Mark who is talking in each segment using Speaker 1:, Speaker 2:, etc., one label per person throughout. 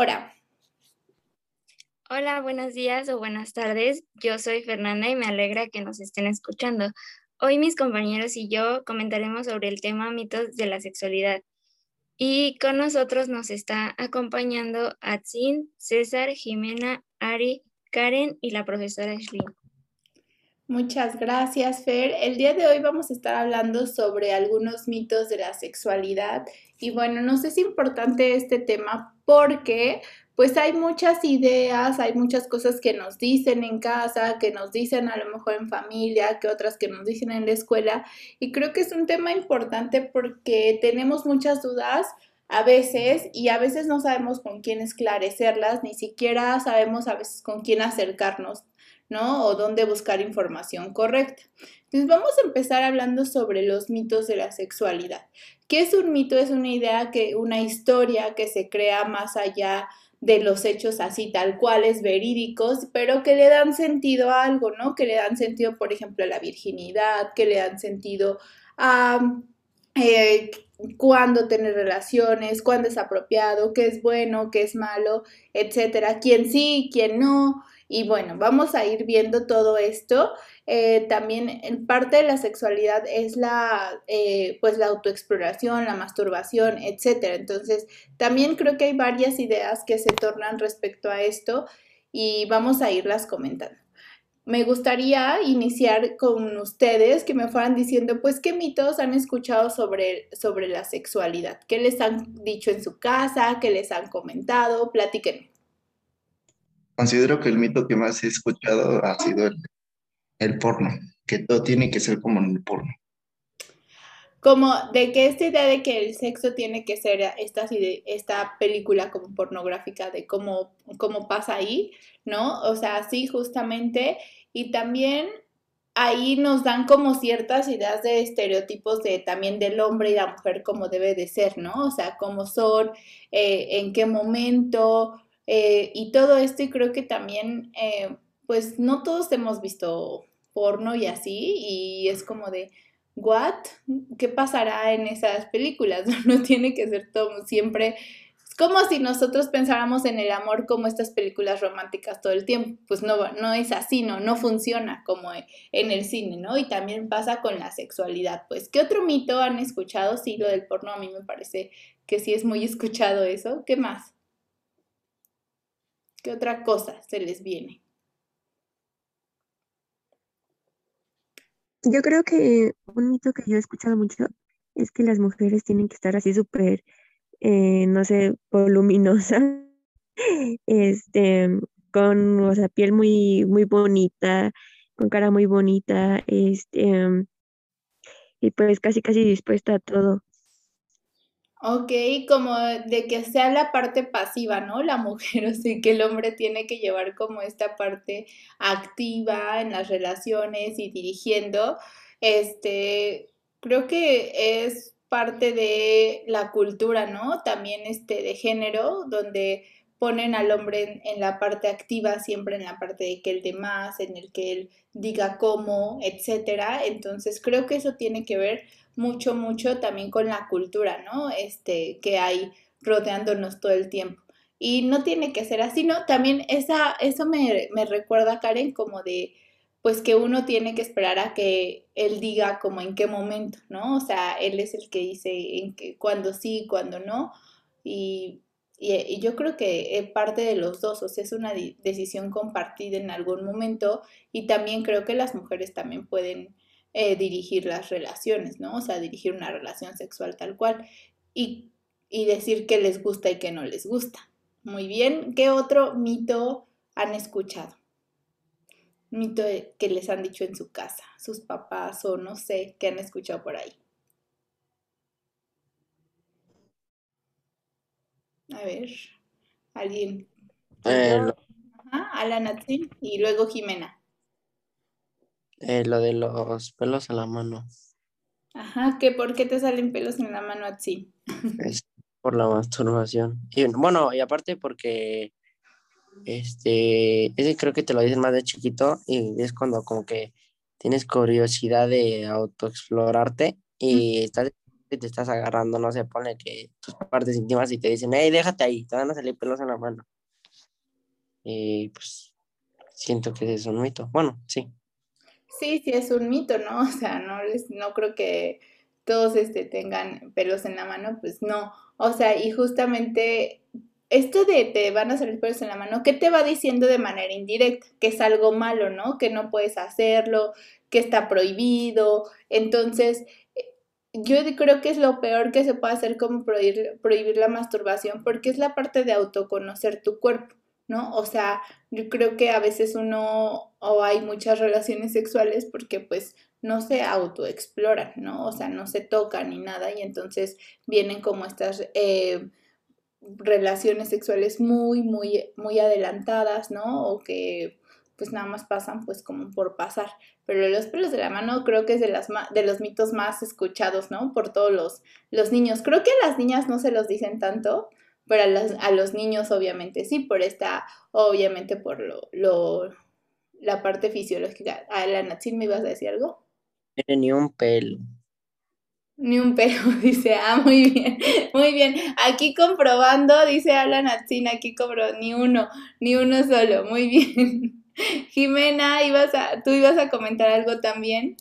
Speaker 1: Ora.
Speaker 2: Hola, buenos días o buenas tardes. Yo soy Fernanda y me alegra que nos estén escuchando. Hoy mis compañeros y yo comentaremos sobre el tema mitos de la sexualidad. Y con nosotros nos está acompañando Atsin, César, Jimena, Ari, Karen y la profesora Ashley.
Speaker 1: Muchas gracias, Fer. El día de hoy vamos a estar hablando sobre algunos mitos de la sexualidad. Y bueno, nos es importante este tema porque pues hay muchas ideas, hay muchas cosas que nos dicen en casa, que nos dicen a lo mejor en familia, que otras que nos dicen en la escuela. Y creo que es un tema importante porque tenemos muchas dudas a veces y a veces no sabemos con quién esclarecerlas, ni siquiera sabemos a veces con quién acercarnos. ¿no? O dónde buscar información correcta. Entonces vamos a empezar hablando sobre los mitos de la sexualidad. ¿Qué es un mito? Es una idea que, una historia que se crea más allá de los hechos así tal cuales, verídicos, pero que le dan sentido a algo, ¿no? Que le dan sentido, por ejemplo, a la virginidad, que le dan sentido a eh, cuándo tener relaciones, cuándo es apropiado, qué es bueno, qué es malo, etcétera, quién sí, quién no, y bueno, vamos a ir viendo todo esto. Eh, también en parte de la sexualidad es la, eh, pues la autoexploración, la masturbación, etc. Entonces, también creo que hay varias ideas que se tornan respecto a esto y vamos a irlas comentando. Me gustaría iniciar con ustedes que me fueran diciendo, pues, qué mitos han escuchado sobre, sobre la sexualidad, qué les han dicho en su casa, qué les han comentado, platiquen.
Speaker 3: Considero que el mito que más he escuchado ha sido el, porno, que todo tiene que ser como en el porno.
Speaker 1: Como de que esta idea de que el sexo tiene que ser esta, esta película como pornográfica, de cómo, cómo pasa ahí, ¿no? O sea, sí, justamente. Y también ahí nos dan como ciertas ideas de estereotipos de también del hombre y la mujer como debe de ser, ¿no? O sea, cómo son, eh, en qué momento, eh, y todo esto, y creo que también, eh, pues no todos hemos visto porno y así, y es como de, ¿what? ¿Qué pasará en esas películas? No tiene que ser todo siempre. Es como si nosotros pensáramos en el amor como estas películas románticas todo el tiempo. Pues no, no es así, ¿no? No funciona como en el cine, ¿no? Y también pasa con la sexualidad. Pues, ¿qué otro mito han escuchado? Sí, lo del porno a mí me parece que sí es muy escuchado eso. ¿Qué más? ¿Qué otra cosa se les viene?
Speaker 4: Yo creo que un mito que yo he escuchado mucho es que las mujeres tienen que estar así súper, eh, no sé, voluminosas, este, con, o sea, piel muy, muy bonita, con cara muy bonita, este, y pues casi, casi dispuesta a todo.
Speaker 1: Ok, como de que sea la parte pasiva, ¿no? La mujer, o sea, que el hombre tiene que llevar como esta parte activa en las relaciones y dirigiendo. Este, creo que es parte de la cultura, ¿no? También este de género, donde ponen al hombre en, la parte activa, siempre en la parte de que él de más, en el que él diga cómo, etcétera. Entonces, creo que eso tiene que ver mucho, mucho también con la cultura, ¿no? Este, que hay rodeándonos todo el tiempo. Y no tiene que ser así, ¿no? También esa, eso me, me recuerda, Karen, como de, pues que uno tiene que esperar a que él diga como en qué momento, ¿no? O sea, él es el que dice en qué, cuándo sí, cuándo no. Y, y, yo creo que es parte de los dos, o sea, es una decisión compartida en algún momento y también creo que las mujeres también pueden eh, dirigir las relaciones, ¿no? O sea, dirigir una relación sexual tal cual y, y decir qué les gusta y qué no les gusta. Muy bien, ¿qué otro mito han escuchado? Mito que les han dicho en su casa, sus papás o no sé, qué han escuchado por ahí. A ver, alguien. Eh, Ajá, Alan y luego Jimena.
Speaker 5: Eh, lo de los pelos en la mano.
Speaker 1: Ajá, ¿qué por qué te salen pelos en la mano así?
Speaker 5: Es por la masturbación. Y bueno, y aparte porque este, ese creo que te lo dicen más de chiquito y es cuando como que tienes curiosidad de autoexplorarte y estás te estás agarrando, no se pone que tus partes íntimas y te dicen, hey, déjate ahí, te van a salir pelos en la mano. Y pues siento que es un mito. Bueno, sí.
Speaker 1: Sí, sí es un mito, ¿no? O sea, no les, no creo que todos este, tengan pelos en la mano, pues no. O sea, y justamente esto de te van a salir pelos en la mano, ¿qué te va diciendo de manera indirecta? Que es algo malo, ¿no? Que no puedes hacerlo, que está prohibido. Entonces, yo creo que es lo peor que se puede hacer como prohibir, prohibir la masturbación, porque es la parte de autoconocer tu cuerpo, ¿no? O sea, yo creo que a veces uno o hay muchas relaciones sexuales porque pues no se autoexploran, ¿no? O sea, no se tocan ni nada y entonces vienen como estas eh, relaciones sexuales muy, muy, muy adelantadas, ¿no? O que pues nada más pasan pues como por pasar. Pero los pelos de la mano creo que es de, las de los mitos más escuchados, ¿no? Por todos los, los niños. Creo que a las niñas no se los dicen tanto, pero a los, a los niños obviamente sí, por esta, obviamente por lo, lo la parte fisiológica. A la Natsin me ibas a decir algo.
Speaker 5: Ni un pelo.
Speaker 1: Ni un pelo, dice, ah, muy bien, muy bien. Aquí comprobando, dice Alan Natsin, aquí compro, ni uno, ni uno solo, muy bien. Jimena, ibas a, ¿tú ibas a comentar algo también?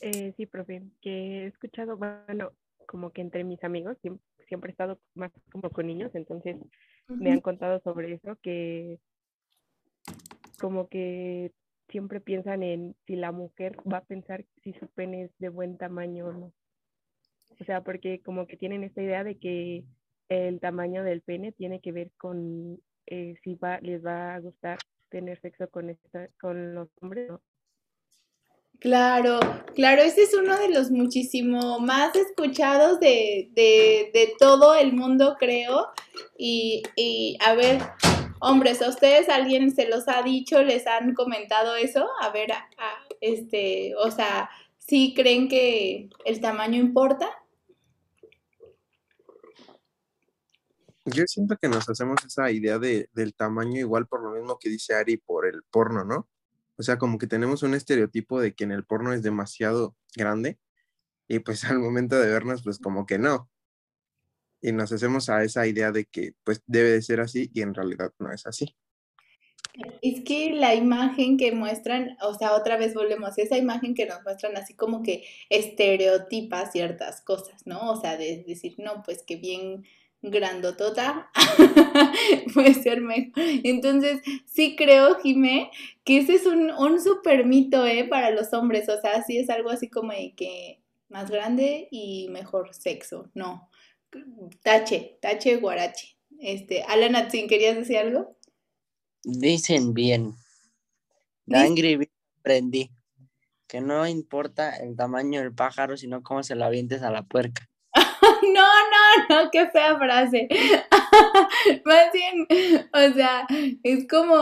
Speaker 4: Eh, sí, profe, que he escuchado, bueno, como que entre mis amigos, siempre, he estado más como con niños, entonces me han contado sobre eso, que como que siempre piensan en si la mujer va a pensar si su pene es de buen tamaño o no. O sea, porque como que tienen esta idea de que el tamaño del pene tiene que ver con eh, si va, les va a gustar tener sexo con, esta, con los hombres.
Speaker 1: Claro, claro, ese es uno de los muchísimo más escuchados de, de, de todo el mundo, creo. Y, y, a ver, hombres, ¿a ustedes alguien se los ha dicho, les han comentado eso? A ver, este, o sea, ¿sí creen que el tamaño importa?
Speaker 6: Yo siento que nos hacemos esa idea de, del tamaño igual por lo mismo que dice Ari por el porno, ¿no? O sea, como que tenemos un estereotipo de que en el porno es demasiado grande y pues al momento de vernos, pues como que no. Y nos hacemos a esa idea de que pues debe de ser así y en realidad no es así.
Speaker 1: Es que la imagen que muestran, o sea, otra vez volvemos, esa imagen que nos muestran así como que estereotipa ciertas cosas, ¿no? O sea, de decir, no, pues que bien grandotota puede ser mejor. Entonces, sí creo, Jimé, que ese es un, un super mito, ¿eh? Para los hombres, o sea, sí es algo así como de que más grande y mejor sexo, no. Tache, tache, guarache. Este, Alan Atsin, ¿querías decir algo?
Speaker 5: Dicen bien. Angry aprendí que no importa el tamaño del pájaro, sino cómo se lo avientes a la puerca.
Speaker 1: no, no, no, qué fea frase. Más bien, o sea, es como,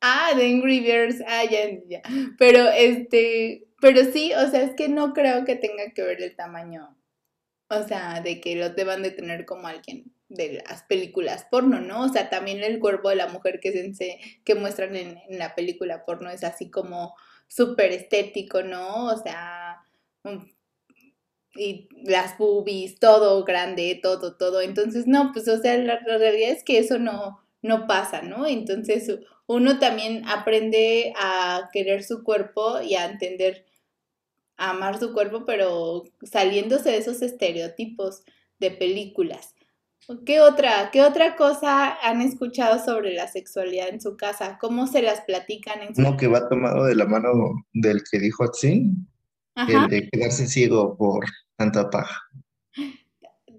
Speaker 1: ah, de Angry Birds, ah, ya, ya. Pero este, pero sí, o sea, es que no creo que tenga que ver el tamaño, o sea, de que lo deban de tener como alguien de las películas porno, ¿no? O sea, también el cuerpo de la mujer que, se, que muestran en, en la película porno es así como súper estético, ¿no? O sea, y las boobies, todo grande, todo, todo. Entonces, no, pues, o sea, la, realidad es que eso no, no pasa, ¿no? Entonces, uno también aprende a querer su cuerpo y a entender, a amar su cuerpo, pero saliéndose de esos estereotipos de películas. ¿Qué otra, ¿Qué otra cosa han escuchado sobre la sexualidad en su casa? ¿Cómo se las platican en su
Speaker 3: No, que va tomado de la mano del que dijo así, el de quedarse ciego por tanta paja.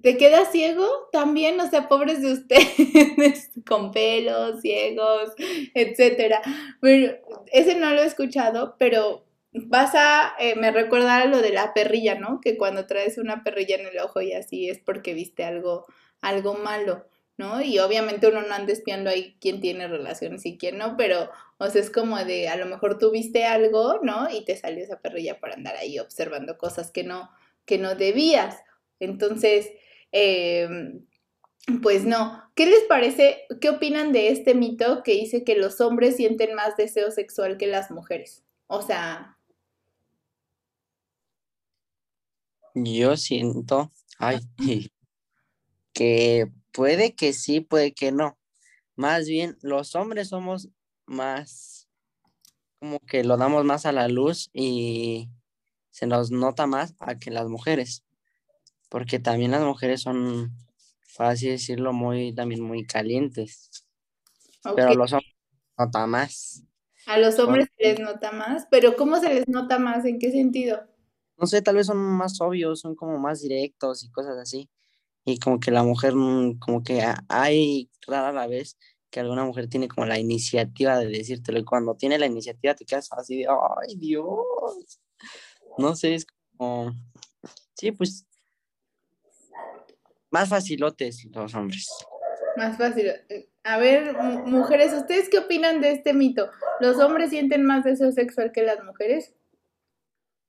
Speaker 1: ¿Te quedas ciego? También, o sea, pobres de ustedes, con pelos, ciegos, etcétera. Bueno, ese no lo he escuchado, pero vas a, eh, me recuerda lo de la perrilla, ¿no? Que cuando traes una perrilla en el ojo y así es porque viste algo, algo malo, ¿no? Y obviamente uno no anda espiando ahí quién tiene relaciones y quién no, pero, o sea, es como de, a lo mejor tú viste algo, ¿no? Y te salió esa perrilla para andar ahí observando cosas que no, que no debías. Entonces, em, pues no. ¿Qué les parece? ¿Qué opinan de este mito que dice que los hombres sienten más deseo sexual que las mujeres? O sea...
Speaker 5: Yo siento, ay, que puede que sí, puede que no. Más bien, los hombres somos más, como que lo damos más a la luz y se nos nota más a que las mujeres, porque también las mujeres son, por así decirlo, muy, también muy calientes. Pero los hombres nota más.
Speaker 1: A los hombres se les nota más, pero ¿cómo se les nota más? ¿En qué sentido?
Speaker 5: No sé, tal vez son más obvios, son como más directos y cosas así. Y como que la mujer, mm, como que hay rara la vez que alguna mujer tiene como la iniciativa de decírtelo y cuando tiene la iniciativa te quedas así de, ay Dios no sé, es como, sí, pues, más facilotes los hombres.
Speaker 1: Más fácil. A ver, mujeres, ¿ustedes qué opinan de este mito? ¿Los hombres sienten más deseo sexual que las mujeres?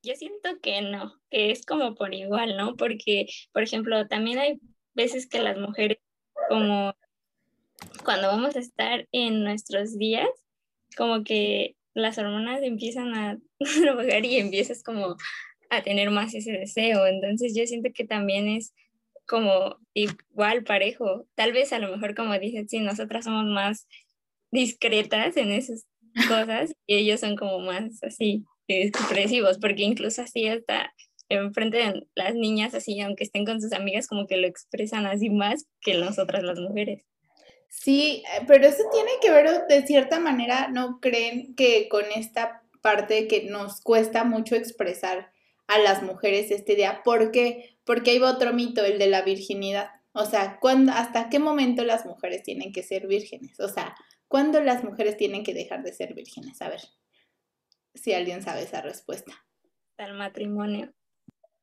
Speaker 2: Yo siento que no, que es como por igual, ¿no? Porque, por ejemplo, también hay veces que las mujeres, como cuando vamos a estar en nuestros días, como que las hormonas empiezan a trabajar y empiezas como a tener más ese deseo. Entonces yo siento que también es como igual parejo. Tal vez a lo mejor como dices, sí, nosotras somos más discretas en esas cosas y ellos son como más así expresivos, porque incluso así hasta enfrente de las niñas así, aunque estén con sus amigas, como que lo expresan así más que nosotras las mujeres.
Speaker 1: Sí, eh, pero eso tiene que ver de cierta manera, ¿no creen que con esta parte que nos cuesta mucho expresar a las mujeres este día? ¿Por qué? Porque hay otro mito, el de la virginidad. O sea, ¿cuándo, ¿hasta qué momento las mujeres tienen que ser vírgenes? O sea, ¿cuándo las mujeres tienen que dejar de ser vírgenes? A ver, si alguien sabe esa respuesta.
Speaker 2: Al matrimonio.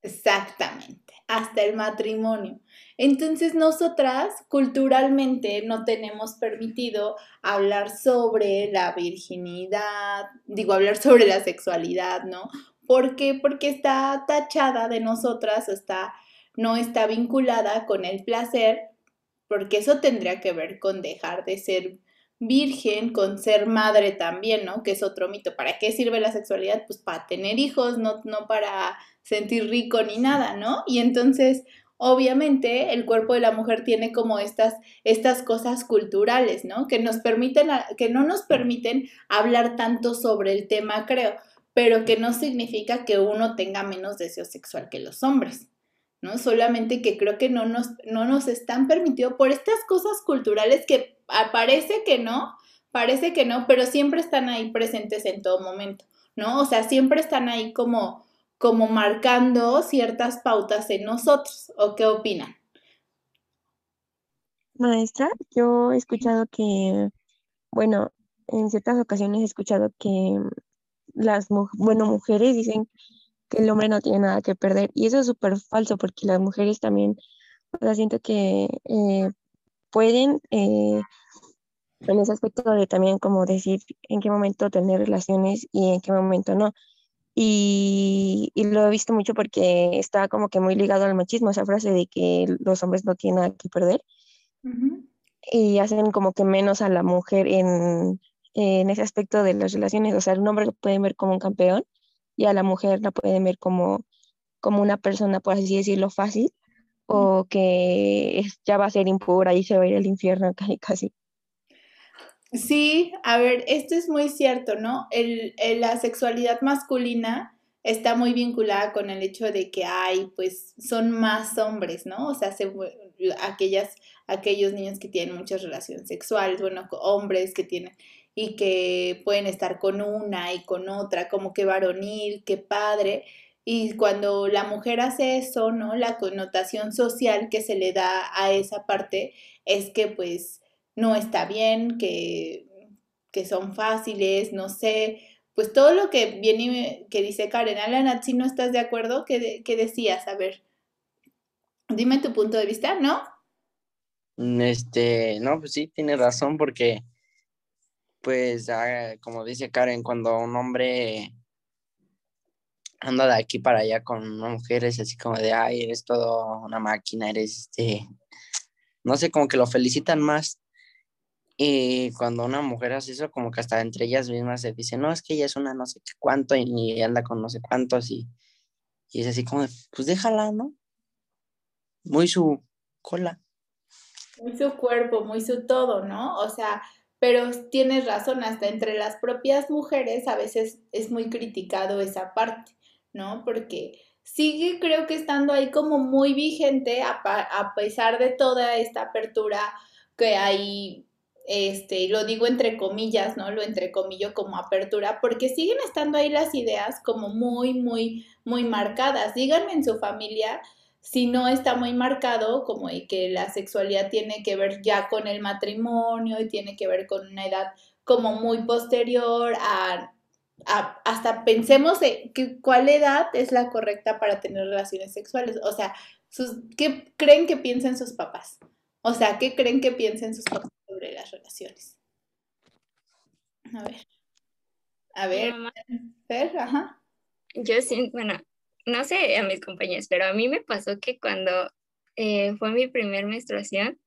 Speaker 1: Exactamente, hasta el matrimonio. Entonces nosotras culturalmente no tenemos permitido hablar sobre la virginidad, digo, hablar sobre la sexualidad, ¿no? ¿Por qué? Porque está tachada de nosotras, está, no está vinculada con el placer, porque eso tendría que ver con dejar de ser virgen, con ser madre también, ¿no? Que es otro mito. ¿Para qué sirve la sexualidad? Pues para tener hijos, no, no para sentir rico ni nada, ¿no? Y entonces, obviamente, el cuerpo de la mujer tiene como estas, estas cosas culturales, ¿no? Que nos permiten, que no nos permiten hablar tanto sobre el tema, creo, pero que no significa que uno tenga menos deseo sexual que los hombres. ¿no? Solamente que creo que no nos, no nos están permitido por estas cosas culturales que parece que no, parece que no, pero siempre están ahí presentes en todo momento, ¿no? O sea, siempre están ahí como, como marcando ciertas pautas en nosotros. ¿O qué opinan?
Speaker 4: Maestra, yo he escuchado que, bueno, en ciertas ocasiones he escuchado que las bueno, mujeres dicen que el hombre no tiene nada que perder. Y eso es súper falso porque las mujeres también, o sea, siento que eh, pueden, eh, en ese aspecto de también como decir en qué momento tener relaciones y en qué momento no. Y, lo he visto mucho porque está como que muy ligado al machismo, esa frase de que los hombres no tienen nada que perder. Y hacen como que menos a la mujer en, en ese aspecto de las relaciones. O sea, el hombre lo pueden ver como un campeón y a la mujer la pueden ver como, como una persona, por así decirlo, fácil o que ya va a ser impura y se va a ir al infierno casi. casi.
Speaker 1: Sí, a ver, esto es muy cierto, ¿no? El, la sexualidad masculina está muy vinculada con el hecho de que hay, pues, son más hombres, ¿no? O sea, se, aquellas, aquellos niños que tienen muchas relaciones sexuales, bueno, hombres que tienen y que pueden estar con una y con otra, como que varonil, que padre. Y cuando la mujer hace eso, ¿no? La connotación social que se le da a esa parte es que pues no está bien, que, que son fáciles, no sé, pues todo lo que viene, que dice Karen, Alan, si no estás de acuerdo, ¿qué, ¿qué, decías? A ver, dime tu punto de vista, ¿no?
Speaker 5: Este, no, pues sí, tiene razón, porque pues como dice Karen, cuando un hombre anda de aquí para allá con una mujer es así como de, ay, eres todo una máquina, eres este, no sé, como que lo felicitan más. Y cuando una mujer hace eso, como que hasta entre ellas mismas se dice, no, es que ella es una no sé qué cuánto y anda con no sé cuántos y, Y es así como, pues déjala, ¿no? Muy su cola.
Speaker 1: Muy su cuerpo, muy su todo, ¿no? O sea, pero tienes razón, hasta entre las propias mujeres a veces es muy criticado esa parte, ¿no? Porque sigue creo que estando ahí como muy vigente a, a pesar de toda esta apertura que hay este, lo digo entre comillas, ¿no? Lo entrecomillo como apertura, porque siguen estando ahí las ideas como muy, muy, muy marcadas. Díganme en su familia si no está muy marcado como que la sexualidad tiene que ver ya con el matrimonio y tiene que ver con una edad como muy posterior a, hasta pensemos de que, cuál edad es la correcta para tener relaciones sexuales. O sea, sus, ¿qué creen que piensen sus papás? O sea, ¿qué creen que piensen sus papás sobre las relaciones? A ver. A ver, Fer, ajá.
Speaker 2: Yo sí, bueno, no sé a mis compañeros, pero a mí me pasó que cuando eh, fue mi primer menstruación,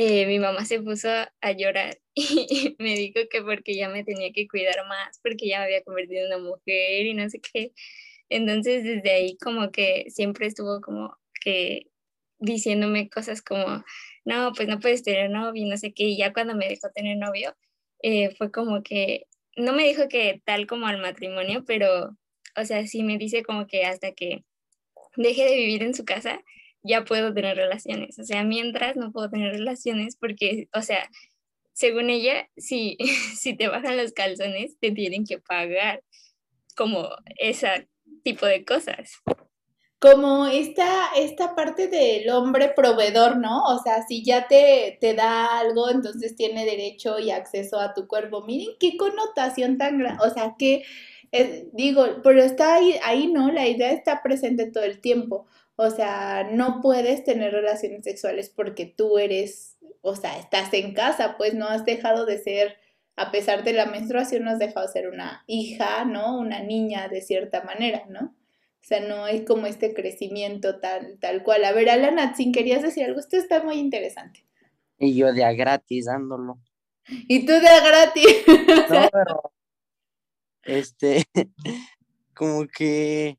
Speaker 2: eh, mi mamá se puso a llorar y me dijo que porque ya me tenía que cuidar más, porque ya me había convertido en una mujer y no sé qué. Entonces desde ahí como que siempre estuvo como que diciéndome cosas como, no, pues no puedes tener novio, no sé qué, y ya cuando me dejó tener novio, eh, fue como que, no me dijo que tal como al matrimonio, pero, o sea, sí me dice como que hasta que deje de vivir en su casa, ya puedo tener relaciones, o sea, mientras no puedo tener relaciones porque, o sea, según ella, si, si te bajan los calzones, te tienen que pagar como ese tipo de cosas
Speaker 1: como esta, esta parte del hombre proveedor, ¿no? O sea, si ya te, te da algo, entonces tiene derecho y acceso a tu cuerpo. Miren qué connotación tan grande, o sea, que eh, digo, pero está ahí, ahí, ¿no? La idea está presente todo el tiempo. O sea, no puedes tener relaciones sexuales porque tú eres, o sea, estás en casa, pues no has dejado de ser, a pesar de la menstruación, no has dejado de ser una hija, ¿no? Una niña de cierta manera, ¿no? O sea, no hay como este crecimiento tal, tal cual. A ver, Alan sin querías decir algo, esto está muy interesante.
Speaker 5: Y yo de a gratis dándolo.
Speaker 1: Y tú de a gratis.
Speaker 5: No, pero, este, como que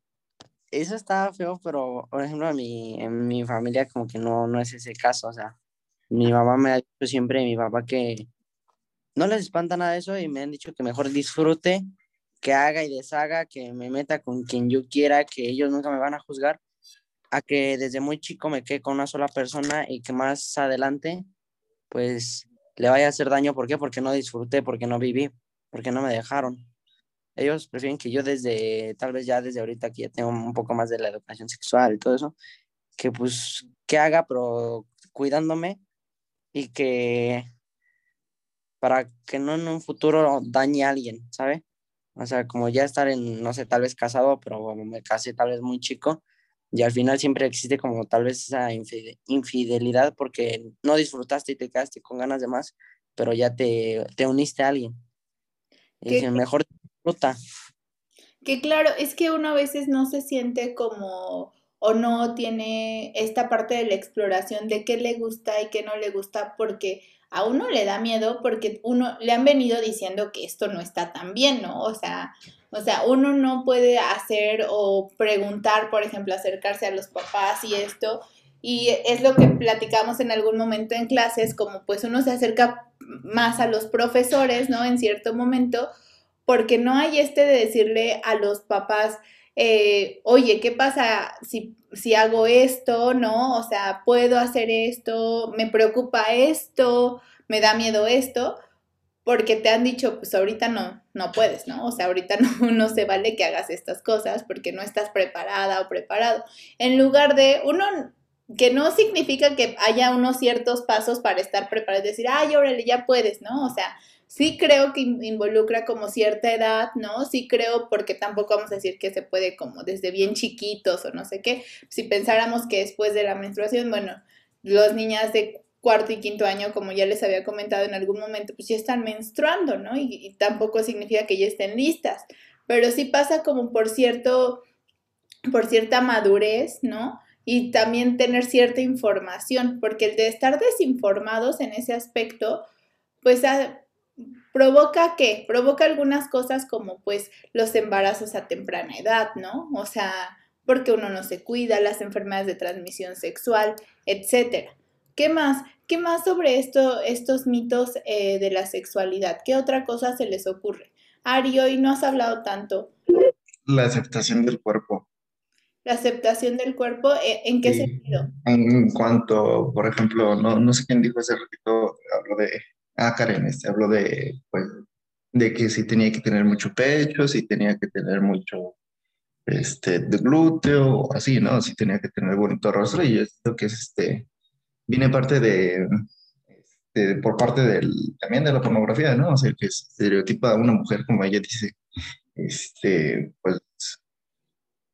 Speaker 5: eso estaba feo, pero por ejemplo a mi, en mi familia como que no, no es ese caso, o sea, mi mamá me ha dicho siempre, mi papá que no les espanta nada eso y me han dicho que mejor disfrute que haga y deshaga, que me meta con quien yo quiera, que ellos nunca me van a juzgar, a que desde muy chico me quede con una sola persona y que más adelante, pues le vaya a hacer daño. ¿Por qué? Porque no disfruté, porque no viví, porque no me dejaron. Ellos prefieren que yo desde, tal vez ya desde ahorita que ya tengo un poco más de la educación sexual y todo eso, que pues, que haga, pero cuidándome y que para que no en un futuro dañe a alguien, ¿sabe? O sea, como ya estar en, no sé, tal vez casado, pero me casé tal vez muy chico, y al final siempre existe como tal vez esa infidelidad porque no disfrutaste y te quedaste con ganas de más, pero ya te, te uniste a alguien. Y es mejor
Speaker 1: Que claro, es que uno a veces no se siente como o no tiene esta parte de la exploración de qué le gusta y qué no le gusta porque a uno le da miedo porque uno le han venido diciendo que esto no está tan bien, ¿no? O sea, o sea, uno no puede hacer o preguntar, por ejemplo, acercarse a los papás y esto. Y es lo que platicamos en algún momento en clases, como pues uno se acerca más a los profesores, ¿no? En cierto momento, porque no hay este de decirle a los papás, eh, oye, ¿qué pasa si, si hago esto? ¿No? O sea, ¿puedo hacer esto? ¿Me preocupa esto? ¿Me da miedo esto? Porque te han dicho, pues ahorita no, no puedes, ¿no? O sea, ahorita no, no se vale que hagas estas cosas porque no estás preparada o preparado. En lugar de uno que no significa que haya unos ciertos pasos para estar preparado, decir, ay, órale, ya puedes, ¿no? O sea, sí creo que involucra como cierta edad, ¿no? Sí creo porque tampoco vamos a decir que se puede como desde bien chiquitos o no sé qué. Si pensáramos que después de la menstruación, bueno, las niñas de cuarto y quinto año, como ya les había comentado en algún momento, pues ya están menstruando, ¿no? Y, tampoco significa que ya estén listas, pero sí pasa como por cierto, por cierta madurez, ¿no? Y también tener cierta información, porque el de estar desinformados en ese aspecto, pues provoca qué? Provoca algunas cosas como pues los embarazos a temprana edad, ¿no? O sea, porque uno no se cuida, las enfermedades de transmisión sexual, etcétera. ¿Qué más? ¿Qué más sobre esto, estos mitos eh, de la sexualidad? ¿Qué otra cosa se les ocurre? Ari, hoy no has hablado tanto.
Speaker 3: La aceptación del cuerpo.
Speaker 1: La aceptación del cuerpo, eh, ¿en qué sentido?
Speaker 3: En cuanto, por ejemplo, no, no sé quién dijo ese ratito, habló de, ah, Karen, este, habló de, pues, de que si tenía que tener mucho pecho, si tenía que tener mucho, este, de glúteo, así, ¿no? Si tenía que tener bonito rostro, y esto que es, este, viene parte de, este, por parte del, también de la pornografía, ¿no? O sea, que estereotipa a una mujer, como ella dice, este, pues,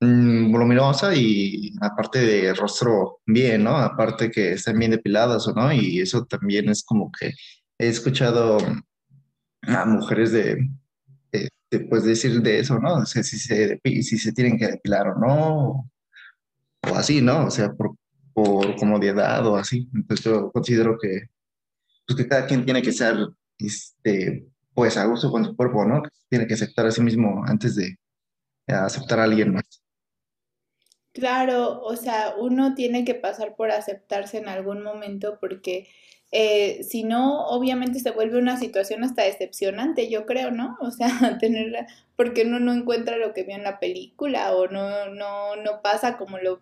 Speaker 3: mm, voluminosa y aparte de rostro bien, ¿no? Aparte que están bien depiladas o no, y eso también es como que he escuchado a mujeres de, pues decir de eso, ¿no? O sea, si se, si se tienen que depilar o no, o así, ¿no? O sea, por, por comodidad o así. Entonces yo considero que, pues que cada quien tiene que ser, este, pues a gusto con su cuerpo, ¿no? Tiene que aceptar a sí mismo antes de aceptar a alguien más.
Speaker 1: Claro, o sea, uno tiene que pasar por aceptarse en algún momento porque eh, si no, obviamente se vuelve una situación hasta decepcionante, yo creo, ¿no? O sea, tener, porque uno no encuentra lo que vio en la película o no, no, no pasa como lo,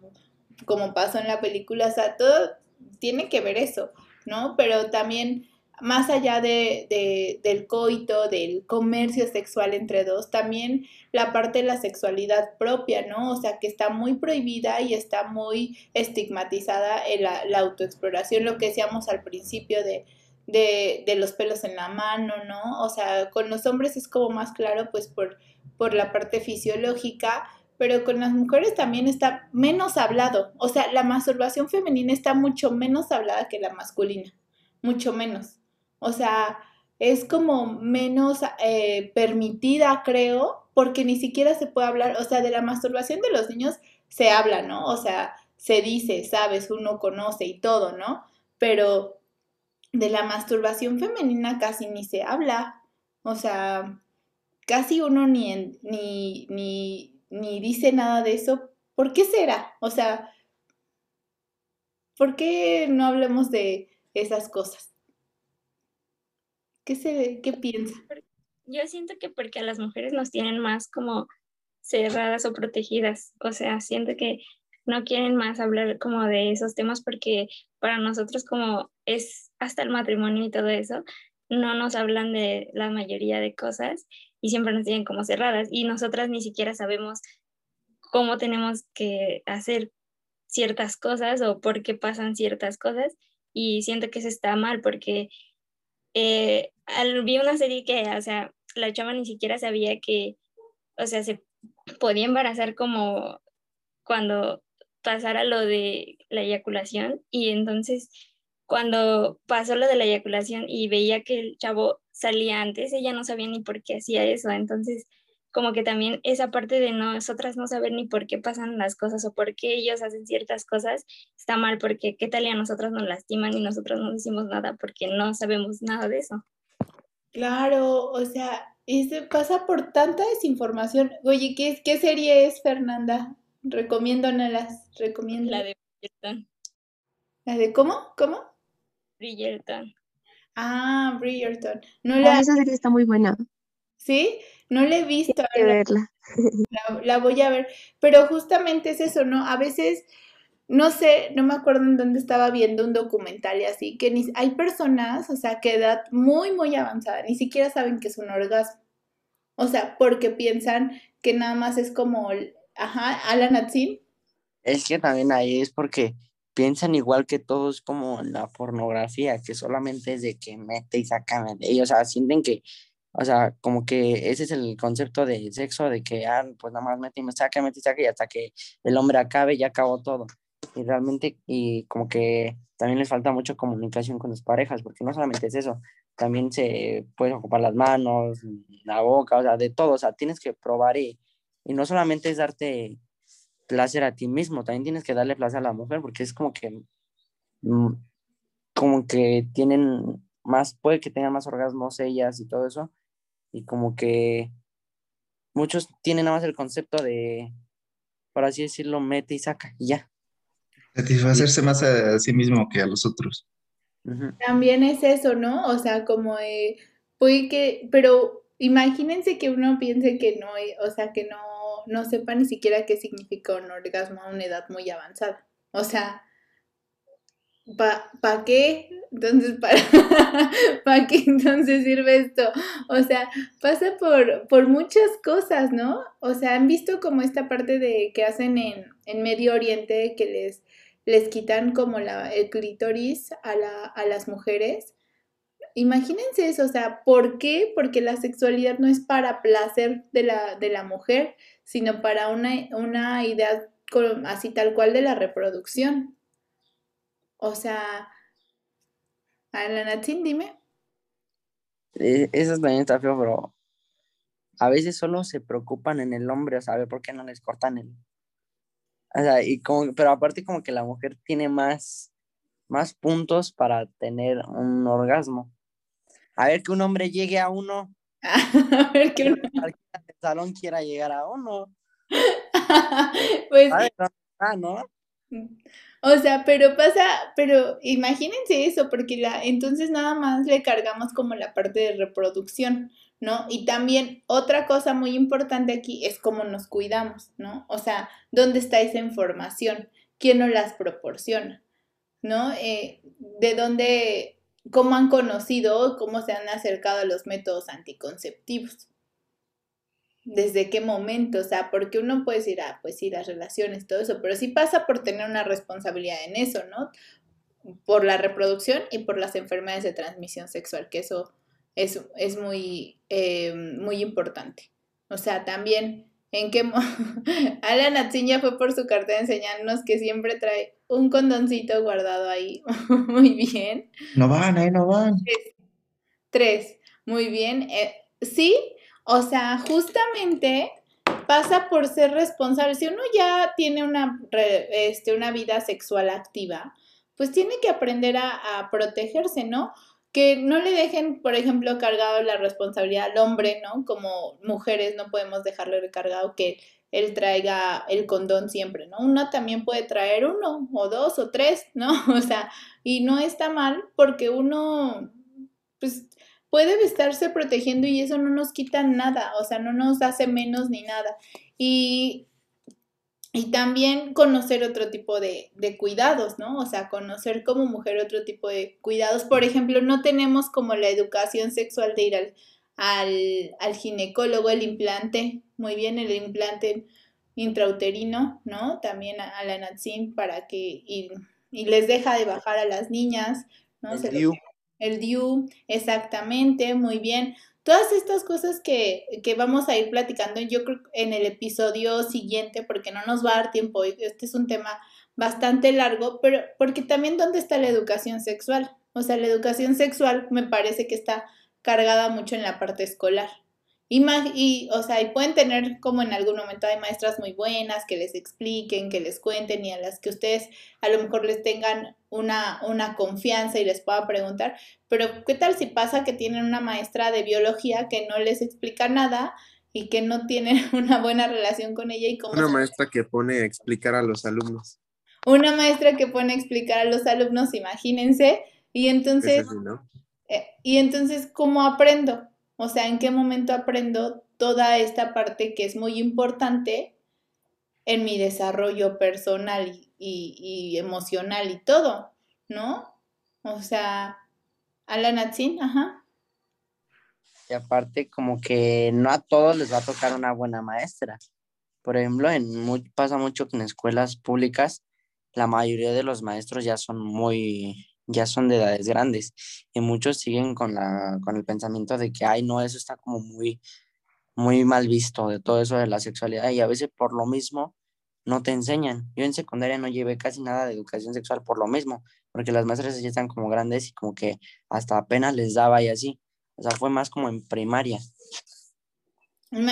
Speaker 1: como pasó en la película, o sea, todo tiene que ver eso, ¿no? Pero también más allá de, del coito, del comercio sexual entre dos, también la parte de la sexualidad propia, ¿no? O sea, que está muy prohibida y está muy estigmatizada la, la autoexploración, lo que decíamos al principio de, de, de, los pelos en la mano, ¿no? O sea, con los hombres es como más claro, pues por, por la parte fisiológica, pero con las mujeres también está menos hablado. O sea, la masturbación femenina está mucho menos hablada que la masculina, mucho menos. O sea, es como menos eh, permitida, creo, porque ni siquiera se puede hablar, o sea, de la masturbación de los niños se habla, ¿no? O sea, se dice, sabes, uno conoce y todo, ¿no? Pero de la masturbación femenina casi ni se habla. O sea, casi uno ni, ni, ni, ni dice nada de eso. ¿Por qué será? O sea, ¿por qué no hablemos de esas cosas? ¿Qué, se, qué piensa?
Speaker 2: Yo siento que porque a las mujeres nos tienen más como cerradas o protegidas, o sea, siento que no quieren más hablar como de esos temas porque para nosotros como es hasta el matrimonio y todo eso, no nos hablan de la mayoría de cosas y siempre nos tienen como cerradas y nosotras ni siquiera sabemos cómo tenemos que hacer ciertas cosas o por qué pasan ciertas cosas y siento que eso está mal porque eh, vi una serie que, o sea, la chava ni siquiera sabía que, o sea, se podía embarazar como cuando pasara lo de la eyaculación. Y entonces cuando pasó lo de la eyaculación y veía que el chavo salía antes, ella no sabía ni por qué hacía eso, entonces como que también esa parte de nosotras no saber ni por qué pasan las cosas o por qué ellos hacen ciertas cosas está mal, porque qué tal y a nosotras nos lastiman y nosotros no decimos nada porque no sabemos nada de eso.
Speaker 1: Claro, o sea, y se pasa por tanta desinformación. Oye, ¿qué, qué serie es, Fernanda? Recomiendo, las recomiendo.
Speaker 2: La de Bridgerton.
Speaker 1: ¿La de cómo? ¿Cómo?
Speaker 2: Bridgerton.
Speaker 1: Ah, Bridgerton. No
Speaker 7: ah,
Speaker 1: la...
Speaker 7: esa serie está muy buena.
Speaker 1: ¿Sí? No la he visto.
Speaker 7: Que verla.
Speaker 1: La, la, voy a ver. Pero justamente es eso, ¿no? A veces, no sé, no me acuerdo en dónde estaba viendo un documental y así, que ni, hay personas, o sea, que edad muy, muy avanzada, ni siquiera saben que es un orgasmo. O sea, porque piensan que nada más es como, ajá, Alan Atsin.
Speaker 5: Es que también ahí es porque piensan igual que todos como la pornografía, que solamente es de que mete y saca, y, o sea, sienten que o sea, como que ese es el concepto de sexo, de que, ah, pues nada más mete y me saca, mete y saca, y hasta que el hombre acabe, ya acabó todo. Y realmente, y como que también les falta mucho comunicación con las parejas, porque no solamente es eso, también se pueden ocupar las manos, la boca, o sea, de todo, o sea, tienes que probar y, y no solamente es darte placer a ti mismo, también tienes que darle placer a la mujer, porque es como que, mm, como que tienen más, puede que tengan más orgasmos ellas y todo eso, y como que muchos tienen nada más el concepto de, por así decirlo, mete y saca y ya.
Speaker 3: Satisfacerse más a sí mismo que a los otros.
Speaker 1: También es eso, ¿no? O sea, como de, puede que, pero imagínense que uno piense que no, o sea, que no, no sepa ni siquiera qué significa un orgasmo a una edad muy avanzada. O sea, ¿para qué? Entonces, ¿para, ¿para qué entonces sirve esto? O sea, pasa por, por muchas cosas, ¿no? O sea, han visto como esta parte de que hacen en, en Medio Oriente que les, les quitan como la, el clítoris a, la, a las mujeres. Imagínense eso, o sea, ¿por qué? Porque la sexualidad no es para placer de la, de la mujer, sino para una, una idea así tal cual de la reproducción. O sea, a la Natsin, dime.
Speaker 5: Eh, eso también está feo, pero a veces solo se preocupan en el hombre, o sea, por qué no les cortan el. O sea, y como, pero aparte como que la mujer tiene más, más puntos para tener un orgasmo. A ver que un hombre llegue a uno. a ver que un el salón quiera llegar a uno. pues.
Speaker 1: Ah, ¿no? Mm. O sea, pero pasa, pero imagínense eso, porque la, entonces nada más le cargamos como la parte de reproducción, ¿no? Y también otra cosa muy importante aquí es cómo nos cuidamos, ¿no? O sea, ¿dónde está esa información? ¿Quién nos las proporciona? ¿No? Eh, ¿De dónde, cómo han conocido, cómo se han acercado a los métodos anticonceptivos? Desde qué momento, o sea, porque uno puede decir, ah, pues sí, las relaciones, todo eso, pero sí pasa por tener una responsabilidad en eso, ¿no? Por la reproducción y por las enfermedades de transmisión sexual, que eso es, es muy, eh, muy importante. O sea, también en qué... Alan Atzin ya fue por su carta de enseñarnos que siempre trae un condoncito guardado ahí. muy bien.
Speaker 3: No van, ahí no van.
Speaker 1: Tres. Muy bien. Eh, sí, o sea, justamente pasa por ser responsable. Si uno ya tiene una, este, una vida sexual activa, pues tiene que aprender a, protegerse, ¿no? Que no le dejen, por ejemplo, cargado la responsabilidad al hombre, ¿no? Como mujeres no podemos dejarle recargado que él traiga el condón siempre, ¿no? Uno también puede traer uno o dos o tres, ¿no? O sea, y no está mal porque uno, pues puede estarse protegiendo y eso no nos quita nada, o sea, no nos hace menos ni nada. Y, y también conocer otro tipo de, de, cuidados, ¿no? O sea, conocer como mujer otro tipo de cuidados. Por ejemplo, no tenemos como la educación sexual de ir al, al, al ginecólogo, el implante, muy bien, el implante intrauterino, ¿no? También a, la NATSIN para que, y, y, les deja de bajar a las niñas, ¿no? Se el DIU, exactamente, muy bien. Todas estas cosas que, que, vamos a ir platicando, yo creo en el episodio siguiente, porque no nos va a dar tiempo, este es un tema bastante largo, pero porque también dónde está la educación sexual. O sea, la educación sexual me parece que está cargada mucho en la parte escolar. Y, y, o sea, y pueden tener como en algún momento hay maestras muy buenas que les expliquen, que les cuenten y a las que ustedes a lo mejor les tengan una, una confianza y les pueda preguntar, pero ¿qué tal si pasa que tienen una maestra de biología que no les explica nada y que no tienen una buena relación con ella? y cómo
Speaker 6: Una maestra que pone a explicar a los alumnos.
Speaker 1: Una maestra que pone a explicar a los alumnos, imagínense, y entonces... Eh, y entonces, ¿cómo aprendo? O sea, ¿en qué momento aprendo toda esta parte que es muy importante en mi desarrollo personal y, emocional y todo, ¿no? O sea, Alan Atsin, ajá.
Speaker 5: Y aparte, como que no a todos les va a tocar una buena maestra. Por ejemplo, en pasa mucho que en escuelas públicas la mayoría de los maestros ya son muy ya son de edades grandes y muchos siguen con, la, con el pensamiento de que, ay, no, eso está como muy, muy mal visto de todo eso de la sexualidad y a veces por lo mismo no te enseñan. Yo en secundaria no llevé casi nada de educación sexual por lo mismo, porque las maestras ya están como grandes y como que hasta apenas les daba y así. O sea, fue más como en primaria.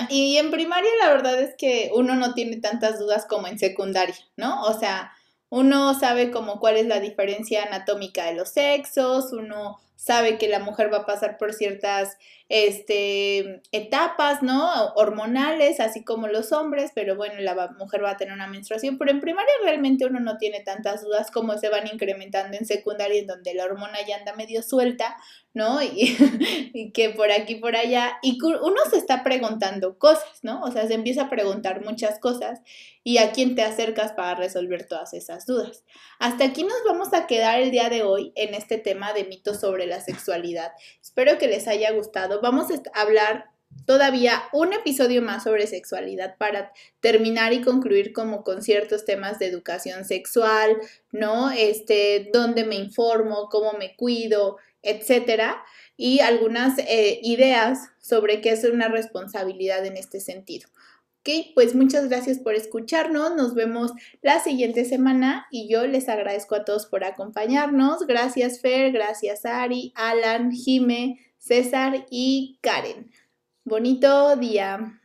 Speaker 1: Y en primaria la verdad es que uno no tiene tantas dudas como en secundaria, ¿no? O sea, uno sabe como cuál es la diferencia anatómica de los sexos, uno sabe que la mujer va a pasar por ciertas este, etapas, ¿no? Hormonales, así como los hombres, pero bueno, la mujer va a tener una menstruación, pero en primaria realmente uno no tiene tantas dudas como se van incrementando en secundaria, en donde la hormona ya anda medio suelta, ¿no? Y, y, que por aquí, por allá, y uno se está preguntando cosas, ¿no? O sea, se empieza a preguntar muchas cosas y a quién te acercas para resolver todas esas dudas. Hasta aquí nos vamos a quedar el día de hoy en este tema de mitos sobre la sexualidad. Espero que les haya gustado. Vamos a hablar todavía un episodio más sobre sexualidad para terminar y concluir como con ciertos temas de educación sexual, ¿no? Este, dónde me informo, cómo me cuido, etcétera, y algunas eh, ideas sobre qué es una responsabilidad en este sentido. Ok, pues muchas gracias por escucharnos. Nos vemos la siguiente semana y yo les agradezco a todos por acompañarnos. Gracias Fer, gracias Ari, Alan, Jime, César y Karen. Bonito día.